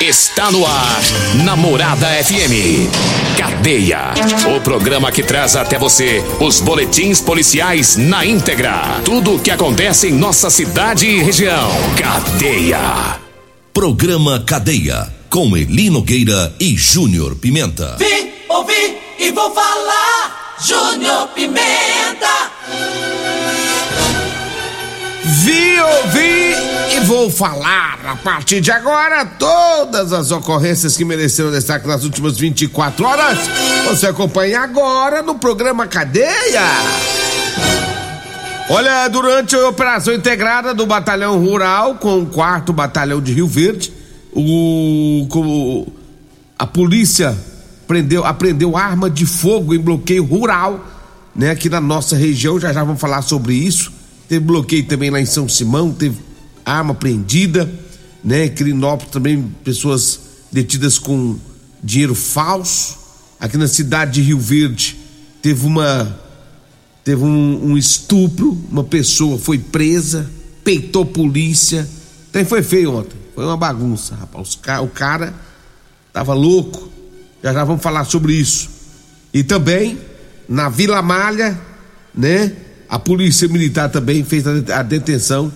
Está no ar, Namorada FM. Cadeia. O programa que traz até você os boletins policiais na íntegra. Tudo o que acontece em nossa cidade e região. Cadeia. Programa Cadeia. Com Eli Nogueira e Júnior Pimenta. Vim, ouvi e vou falar. Júnior Pimenta. Vi, ouvi e vou falar a partir de agora todas as ocorrências que mereceram destaque nas últimas 24 horas. Você acompanha agora no programa Cadeia. Olha, durante a operação integrada do Batalhão Rural com o 4 Batalhão de Rio Verde, o, a polícia prendeu, apreendeu arma de fogo em bloqueio rural, né, aqui na nossa região. Já já vamos falar sobre isso. Teve bloqueio também lá em São Simão, teve arma apreendida, né? Quirinópolis também, pessoas detidas com dinheiro falso. Aqui na cidade de Rio Verde teve uma teve um, um estupro, uma pessoa foi presa, peitou polícia. Até foi feio ontem, foi uma bagunça, rapaz. O cara tava louco. Já já vamos falar sobre isso. E também na Vila Malha, né? A polícia militar também fez a detenção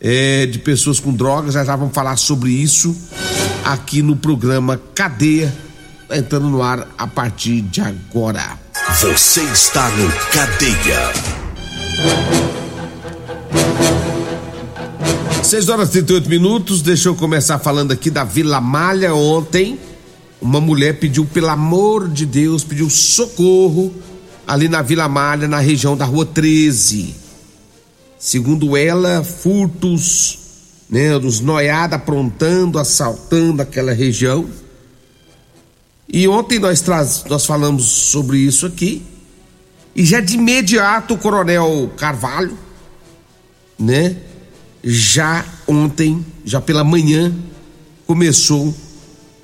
é, de pessoas com drogas. Já já vamos falar sobre isso aqui no programa Cadeia, entrando no ar a partir de agora. Você está no Cadeia. 6 horas e 38 minutos. Deixa eu começar falando aqui da Vila Malha. Ontem, uma mulher pediu, pelo amor de Deus, pediu socorro ali na Vila Malha, na região da Rua 13. Segundo ela, furtos, né, dos noiados aprontando, assaltando aquela região. E ontem nós, traz, nós falamos sobre isso aqui. E já de imediato o Coronel Carvalho, né, já ontem, já pela manhã, começou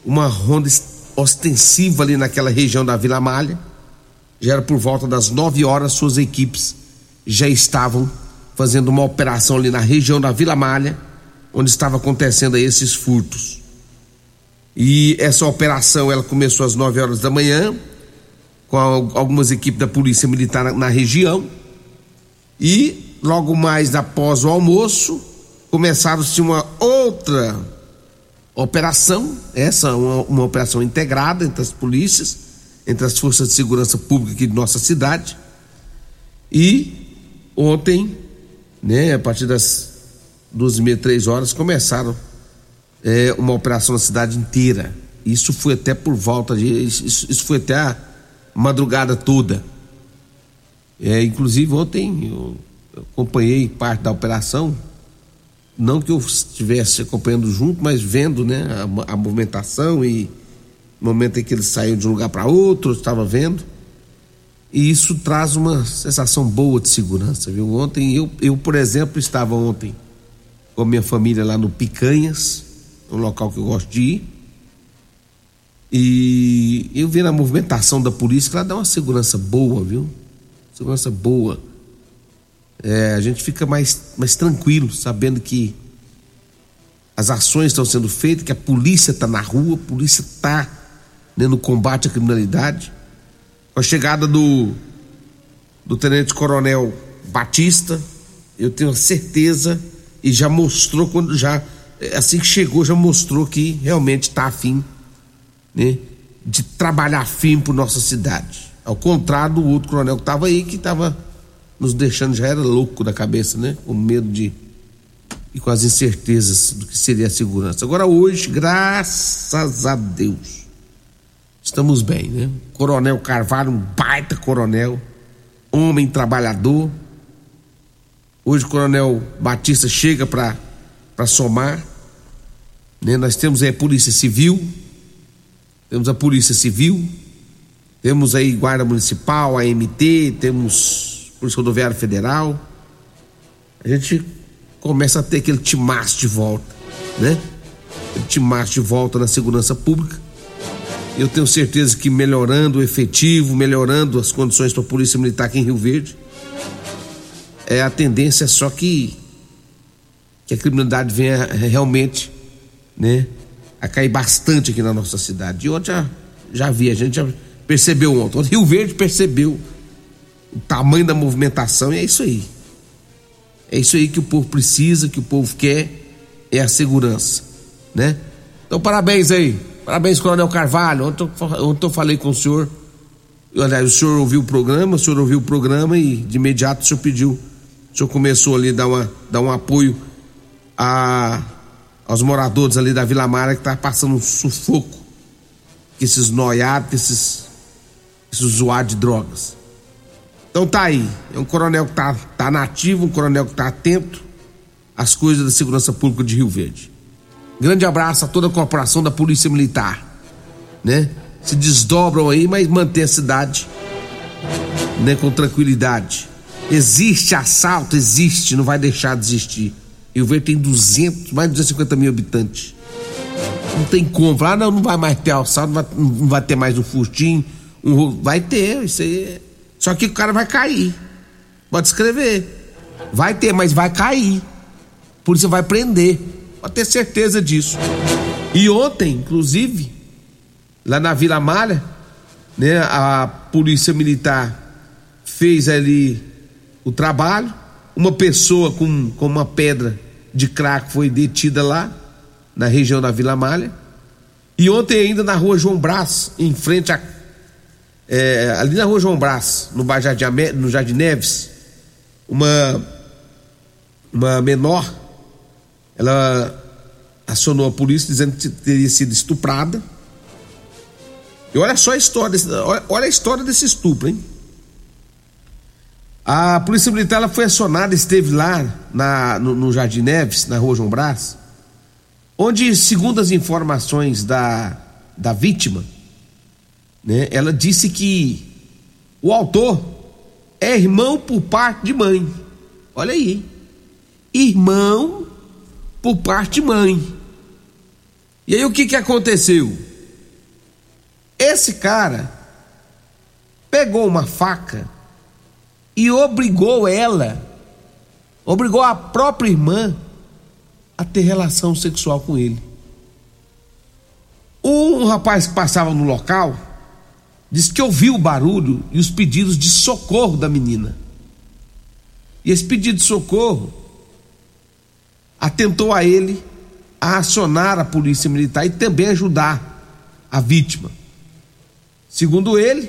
uma ronda ostensiva ali naquela região da Vila Malha já era por volta das 9 horas, suas equipes já estavam fazendo uma operação ali na região da Vila Malha, onde estava acontecendo esses furtos. E essa operação ela começou às 9 horas da manhã, com algumas equipes da Polícia Militar na, região. E logo mais após o almoço, começaram-se uma outra operação, essa uma, uma operação integrada entre as polícias entre as forças de segurança pública aqui de nossa cidade. E ontem, né, a partir das duas e meia, três horas, começaram é, uma operação na cidade inteira. Isso foi até por volta de. Isso, isso foi até a madrugada toda. É, inclusive ontem eu acompanhei parte da operação, não que eu estivesse acompanhando junto, mas vendo né, a, a movimentação e momento em que ele saiu de um lugar para outro, estava vendo. E isso traz uma sensação boa de segurança, viu? Ontem, eu, eu por exemplo, estava ontem com minha família lá no Picanhas, um local que eu gosto de ir. E eu vi na movimentação da polícia que ela dá uma segurança boa, viu? Segurança boa. É, a gente fica mais, mais tranquilo, sabendo que as ações estão sendo feitas, que a polícia está na rua, a polícia está né, no combate à criminalidade. Com a chegada do, do Tenente Coronel Batista, eu tenho certeza e já mostrou quando já assim que chegou já mostrou que realmente está afim, né, de trabalhar firme por nossa cidade. Ao contrário do outro coronel que estava aí que estava nos deixando já era louco da cabeça, né, com medo de e com as incertezas do que seria a segurança. Agora hoje, graças a Deus, estamos bem, né? Coronel Carvalho, um baita coronel, homem trabalhador, Hoje o Coronel Batista chega para somar. Né? Nós temos aí a Polícia Civil, temos a Polícia Civil, temos aí Guarda Municipal, a MT, temos Polícia Rodoviária Federal. A gente começa a ter aquele timaço de volta, né? Aquele timaço de volta na segurança pública. Eu tenho certeza que melhorando o efetivo, melhorando as condições para a Polícia Militar aqui em Rio Verde, é a tendência só que que a criminalidade venha realmente, né, a cair bastante aqui na nossa cidade. E ontem já, já vi, a gente já percebeu ontem. Rio Verde percebeu o tamanho da movimentação e é isso aí. É isso aí que o povo precisa, que o povo quer, é a segurança, né? Então parabéns aí, parabéns Coronel Carvalho. Ontem, ontem eu falei com o senhor, o senhor ouviu o programa, o senhor ouviu o programa e de imediato o senhor pediu, o senhor começou ali a dar, uma, dar um apoio a, aos moradores ali da Vila Mara que tá passando um sufoco, que esses noiados, esses, esses usuários de drogas. Então tá aí, é um coronel que tá, tá nativo, um coronel que tá atento às coisas da segurança pública de Rio Verde. Grande abraço a toda a corporação da Polícia Militar, né? Se desdobram aí, mas mantém a cidade, né, com tranquilidade. Existe assalto, existe, não vai deixar de existir. Rio Verde tem 200, mais de 250 mil habitantes. Não tem como. Falar, ah, não, não vai mais ter assalto, não vai, não vai ter mais um furtinho. Um, vai ter, isso aí. É só que o cara vai cair. Pode escrever. Vai ter, mas vai cair. Por isso vai prender. Pode ter certeza disso. E ontem, inclusive, lá na Vila Malha, né, a polícia militar fez ali o trabalho. Uma pessoa com, com uma pedra de crack foi detida lá, na região da Vila Malha. E ontem ainda na rua João Brás, em frente à é, ali na rua João Brás, no, Jardim, no Jardim Neves, uma, uma menor, ela acionou a polícia dizendo que teria sido estuprada. E olha só a história, olha, olha a história desse estupro, hein? A polícia militar ela foi acionada, esteve lá na, no, no Jardim Neves, na rua João Brás, onde, segundo as informações da, da vítima, né? Ela disse que o autor é irmão por parte de mãe. Olha aí, irmão por parte mãe. E aí o que que aconteceu? Esse cara pegou uma faca e obrigou ela, obrigou a própria irmã a ter relação sexual com ele. Um rapaz que passava no local Diz que ouviu o barulho e os pedidos de socorro da menina. E esse pedido de socorro atentou a ele a acionar a polícia militar e também ajudar a vítima. Segundo ele,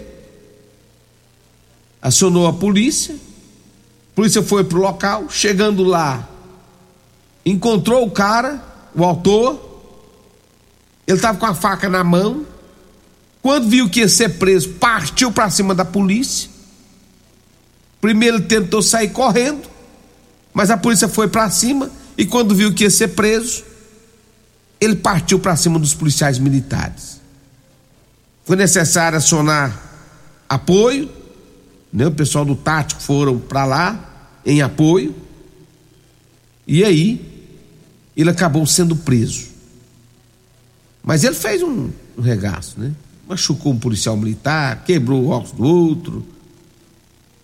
acionou a polícia, a polícia foi para o local, chegando lá, encontrou o cara, o autor, ele estava com a faca na mão, quando viu que ia ser preso, partiu para cima da polícia. Primeiro ele tentou sair correndo, mas a polícia foi para cima e quando viu que ia ser preso, ele partiu para cima dos policiais militares. Foi necessário acionar apoio, né? O pessoal do tático foram para lá em apoio. E aí ele acabou sendo preso. Mas ele fez um, um regaço, né? machucou um policial militar, quebrou o óculos do outro.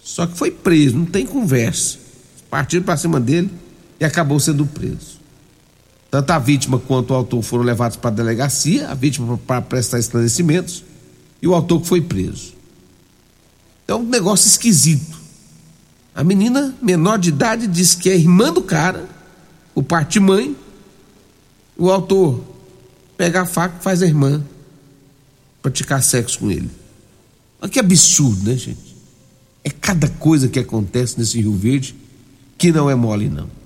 Só que foi preso, não tem conversa. Partiram para cima dele e acabou sendo preso. Tanto a vítima quanto o autor foram levados para a delegacia, a vítima para prestar esclarecimentos e o autor que foi preso. É um negócio esquisito. A menina menor de idade diz que é irmã do cara, o parte mãe. O autor pega a faca e faz a irmã praticar sexo com ele. Olha que absurdo, né, gente? É cada coisa que acontece nesse Rio Verde que não é mole, não.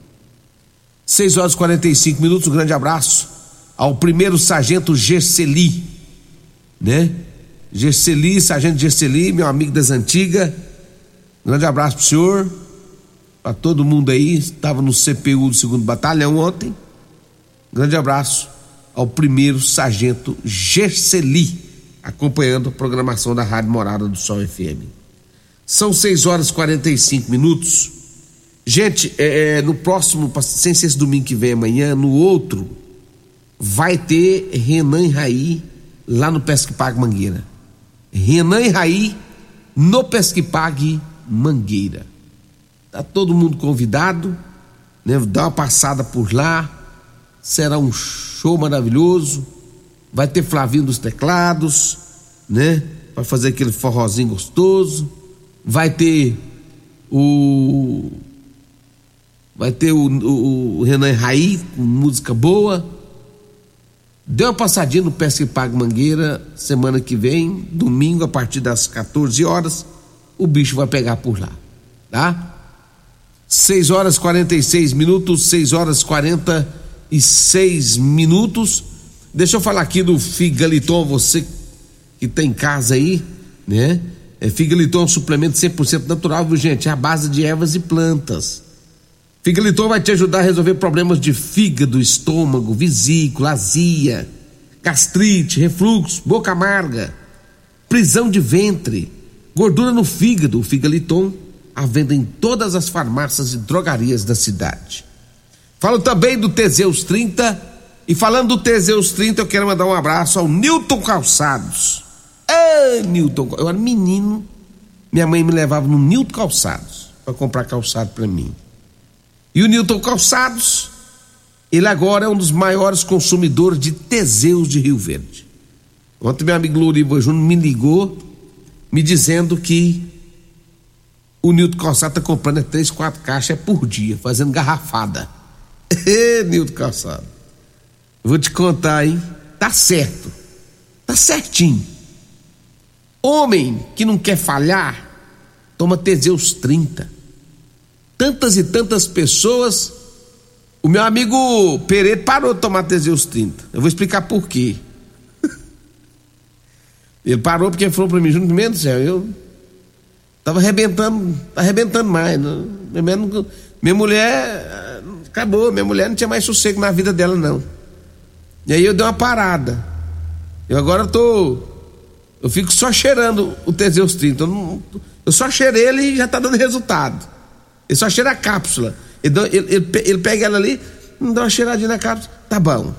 6 horas e 45 minutos, um grande abraço ao primeiro sargento Gerseli, né? Gerseli, sargento Gerseli, meu amigo das antigas. Um grande abraço pro senhor. para todo mundo aí, estava no CPU do segundo batalhão ontem. Grande abraço ao primeiro sargento Gerseli, acompanhando a programação da Rádio Morada do Sol FM. São 6 horas e 45 minutos. Gente, é, é, no próximo, sem ser esse domingo que vem amanhã, no outro, vai ter Renan e Raí lá no Pesquipag Mangueira. Renan e Raí no Pesquipag Mangueira. Tá todo mundo convidado, né? Dá uma passada por lá. Será um show maravilhoso. Vai ter Flavinho dos teclados, né? Vai fazer aquele forrozinho gostoso. Vai ter o vai ter o, o, o Renan Raí com música boa. Dê uma passadinha no Pesca e Pago Mangueira semana que vem, domingo, a partir das 14 horas. O bicho vai pegar por lá, tá? 6 horas 46 minutos, 6 horas 46 minutos. Deixa eu falar aqui do Figaliton, você que tem casa aí, né? É, Figaliton é um suplemento 100% natural, viu, gente? É a base de ervas e plantas. Figaliton vai te ajudar a resolver problemas de fígado, estômago, vesícula, azia, gastrite, refluxo, boca amarga, prisão de ventre, gordura no fígado. O Figaliton à venda em todas as farmácias e drogarias da cidade. Falo também do Teseus 30 e falando do Teseus 30, eu quero mandar um abraço ao Newton Calçados. Ah, Newton, eu era menino, minha mãe me levava no Newton Calçados para comprar calçado para mim. E o Newton Calçados, ele agora é um dos maiores consumidores de Teseus de Rio Verde. Ontem meu amigo Louriva Júnior me ligou me dizendo que o Nilton Calçado tá comprando é três, quatro caixas por dia, fazendo garrafada. Ê, Nilton Calçado. Vou te contar, hein? Tá certo. Tá certinho. Homem que não quer falhar, toma Teseus 30. Tantas e tantas pessoas. O meu amigo Pereira parou de tomar Teseus 30. Eu vou explicar por quê. Ele parou porque ele falou para mim, Júnior Mendes, céu, eu Tava arrebentando, tá arrebentando mais. Né? Minha, minha mulher acabou, minha mulher não tinha mais sossego na vida dela, não. E aí eu dei uma parada. Eu agora tô. Eu fico só cheirando o Teseus 30. Eu, não, eu só cheirei ele e já tá dando resultado. Ele só cheira a cápsula. Ele, ele, ele, ele pega ela ali, dá uma cheiradinha na cápsula. Tá bom.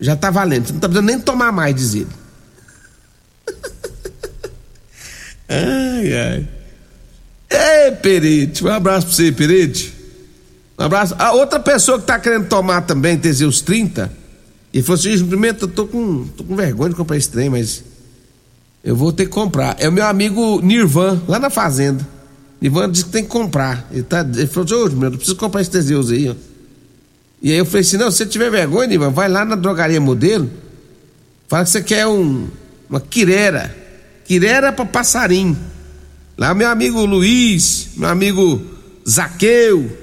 Já tá valendo. Você não tá precisando nem tomar mais, diz ele. ai, ai. Ei, Perite, um abraço pra você, Perite. Um abraço. A outra pessoa que tá querendo tomar também, Teseus 30, e falou assim: Pimenta, eu tô com, tô com vergonha de comprar esse trem, mas eu vou ter que comprar. É o meu amigo Nirvan, lá na fazenda. Nirvan disse que tem que comprar. Ele, tá, ele falou assim: Ô, meu, eu preciso comprar esse Teseus aí, ó. E aí eu falei assim: não, se você tiver vergonha, Nirvan, vai lá na drogaria modelo, fala que você quer um, uma quirera. Quirera para passarinho. Lá meu amigo Luiz, meu amigo Zaqueu,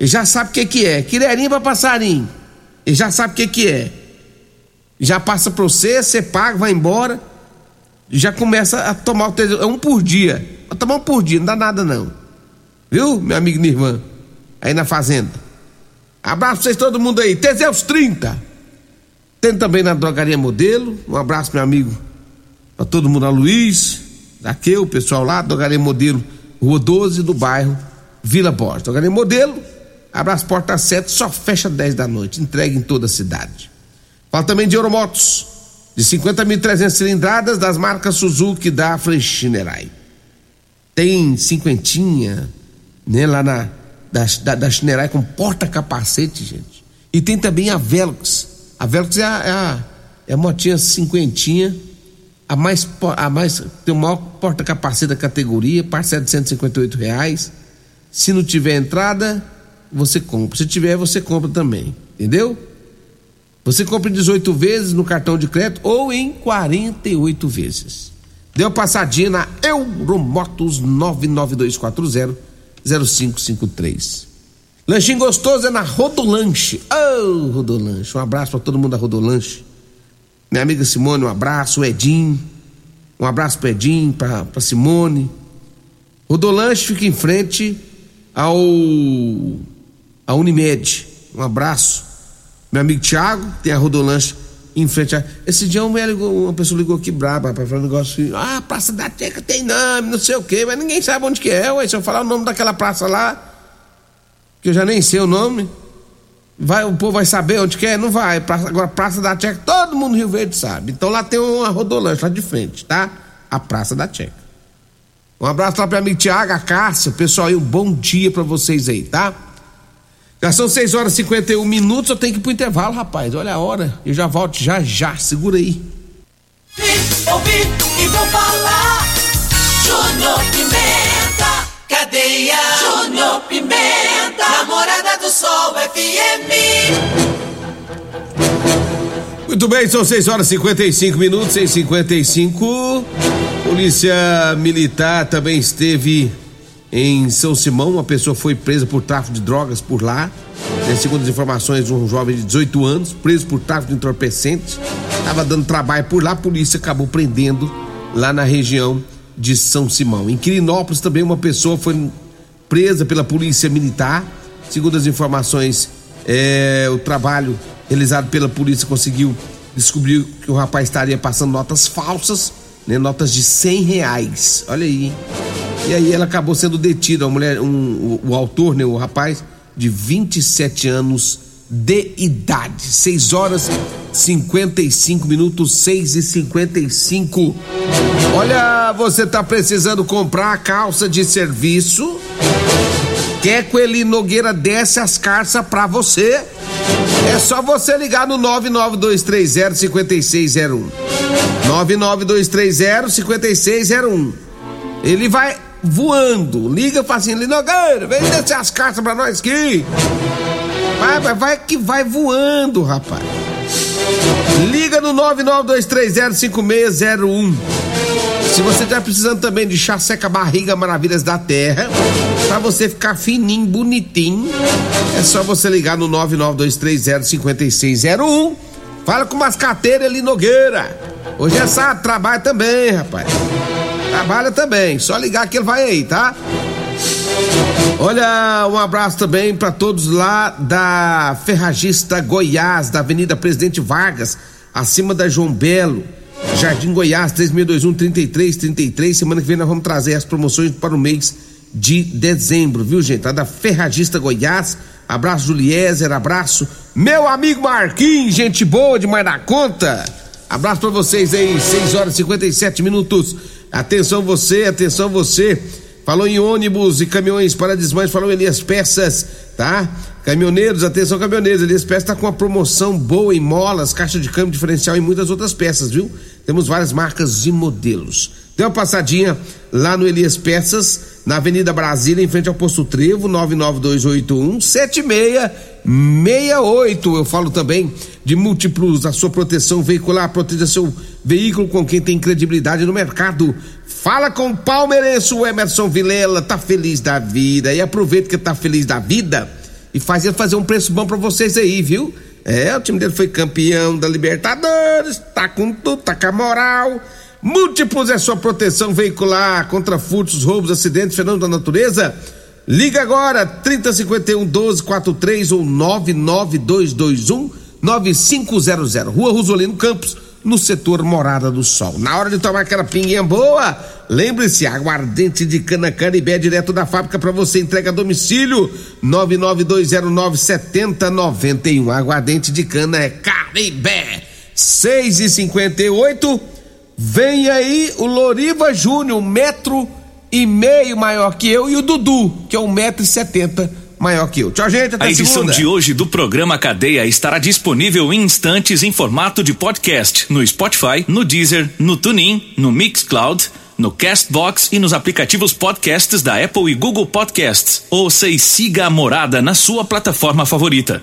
ele já sabe o que que é. Quirerinho para passarinho. Ele já sabe o que que é. Já passa para você, você paga, vai embora. Já começa a tomar o tesouro. É um por dia. Vai tomar um por dia, não dá nada não. Viu, meu amigo Nirvan? Aí na fazenda. Abraço pra vocês todo mundo aí. Teseus 30. Tem também na drogaria modelo. Um abraço, meu amigo. Pra todo mundo, a Luiz, Aqui o pessoal lá, Dogaré Modelo, Rua 12 do bairro Vila Borges. Dogaré Modelo, portas às 7, só fecha 10 da noite, entrega em toda a cidade. Fala também de Euromotos, de 50.300 cilindradas das marcas Suzuki da Chinerai. Tem cinquentinha, né, lá na da, da, Chinerai com porta-capacete, gente. E tem também a Velox. A Velox é a, é a, é a motinha cinquentinha a mais, a mais tem o maior porta-capacete da categoria, parcela de 158 reais. Se não tiver entrada, você compra. Se tiver, você compra também. Entendeu? Você compra em 18 vezes no cartão de crédito ou em 48 vezes. Deu passadinha na Euromotos 99240 0553. Lanchinho gostoso é na Rodolanche. Ô, oh, Rodolanche. Um abraço para todo mundo da Rodolanche. Minha amiga Simone, um abraço. O Edinho, um abraço para Edinho, para Simone. Rodolanche fica em frente ao a Unimed. Um abraço. Meu amigo Thiago, tem a Rodolanche em frente a. Esse dia uma, uma pessoa ligou aqui braba, para falar um negócio assim, ah, Praça da Teca tem nome, não sei o quê, mas ninguém sabe onde que é, ué. Se eu falar o nome daquela praça lá, que eu já nem sei o nome, vai, o povo vai saber onde que é? Não vai. Praça, agora, Praça da Teca, todo mundo no Rio Verde sabe. Então lá tem uma Rodolanche lá de frente, tá? A Praça da Teca. Um abraço lá para amigo Tiago, a Cássia, pessoal aí, um bom dia para vocês aí, tá? Já são 6 horas e 51 minutos, eu tenho que ir pro intervalo, rapaz. Olha a hora. Eu já volto já já. Segura aí. Vim, ouvi e vou falar. Júnior Pimenta, cadeia. Júnior Pimenta, namorada do Sol FM. Muito bem, são 6 horas e 55 minutos, 6 55 Polícia Militar também esteve em São Simão, uma pessoa foi presa por tráfico de drogas por lá. Né, segundo as informações, um jovem de 18 anos, preso por tráfico de entorpecentes, estava dando trabalho por lá, a polícia acabou prendendo lá na região de São Simão. Em Quirinópolis também uma pessoa foi presa pela polícia militar. Segundo as informações, é, o trabalho realizado pela polícia conseguiu descobrir que o rapaz estaria passando notas falsas, né, notas de cem reais. Olha aí. E aí ela acabou sendo detida, a mulher, um, o, o, autor, né, o rapaz, de 27 anos de idade. 6 horas 55 minutos, 6 e 55. Olha, você tá precisando comprar a calça de serviço? Quer que ele Nogueira desce as carças pra você? É só você ligar no 99230 5601. 99230 5601. Ele vai voando. Liga e fala assim, Linogueira, vem descer as cartas pra nós aqui. Vai, vai, vai que vai voando, rapaz. Liga no 992305601. Se você tá precisando também de chá seca barriga maravilhas da terra, para você ficar fininho, bonitinho, é só você ligar no 992305601. Fala com umas carteiras ali Nogueira. Hoje é sábado, trabalha também, rapaz. Trabalha também, só ligar que ele vai aí, tá? Olha, um abraço também para todos lá da Ferragista Goiás, da Avenida Presidente Vargas, acima da João Belo, Jardim Goiás, 3621 3333. Semana que vem nós vamos trazer as promoções para o mês de dezembro, viu, gente? Lá da Ferragista Goiás. Abraço, Juliezer, abraço, meu amigo Marquinhos, gente boa demais da conta. Abraço para vocês aí, 6 horas e 57 minutos. Atenção você, atenção você. Falou em ônibus e caminhões para desmanche, falou Elias Peças, tá? Caminhoneiros, atenção caminhoneiros, Elias Peças está com uma promoção boa em molas, caixa de câmbio diferencial e muitas outras peças, viu? Temos várias marcas e modelos. Dê uma passadinha lá no Elias Peças, na Avenida Brasília, em frente ao Posto Trevo, 99281 7668. Eu falo também de múltiplos, a sua proteção veicular, proteja seu veículo com quem tem credibilidade no mercado. Fala com o palmeirense, o Emerson Vilela, tá feliz da vida e aproveita que tá feliz da vida e faz ele fazer um preço bom para vocês aí, viu? É, o time dele foi campeão da Libertadores, tá com tudo, tá com a moral. Múltiplos é sua proteção veicular contra furtos, roubos, acidentes, fenômenos da natureza. Liga agora, 3051 1243 ou 99221 9500. Rua Rosolino Campos no setor Morada do Sol. Na hora de tomar aquela pinguinha boa, lembre-se, aguardente de cana Canibé direto da fábrica para você entrega a domicílio 992097091. Aguardente de cana é Caribé. 6 e 58 Vem aí o Loriva Júnior, um metro e meio maior que eu, e o Dudu, que é um metro e setenta maior que eu. Tchau, gente. Até a edição segunda. de hoje do programa Cadeia estará disponível em instantes em formato de podcast no Spotify, no Deezer, no TuneIn, no Mixcloud, no Castbox e nos aplicativos podcasts da Apple e Google Podcasts. Ouça e siga a Morada na sua plataforma favorita.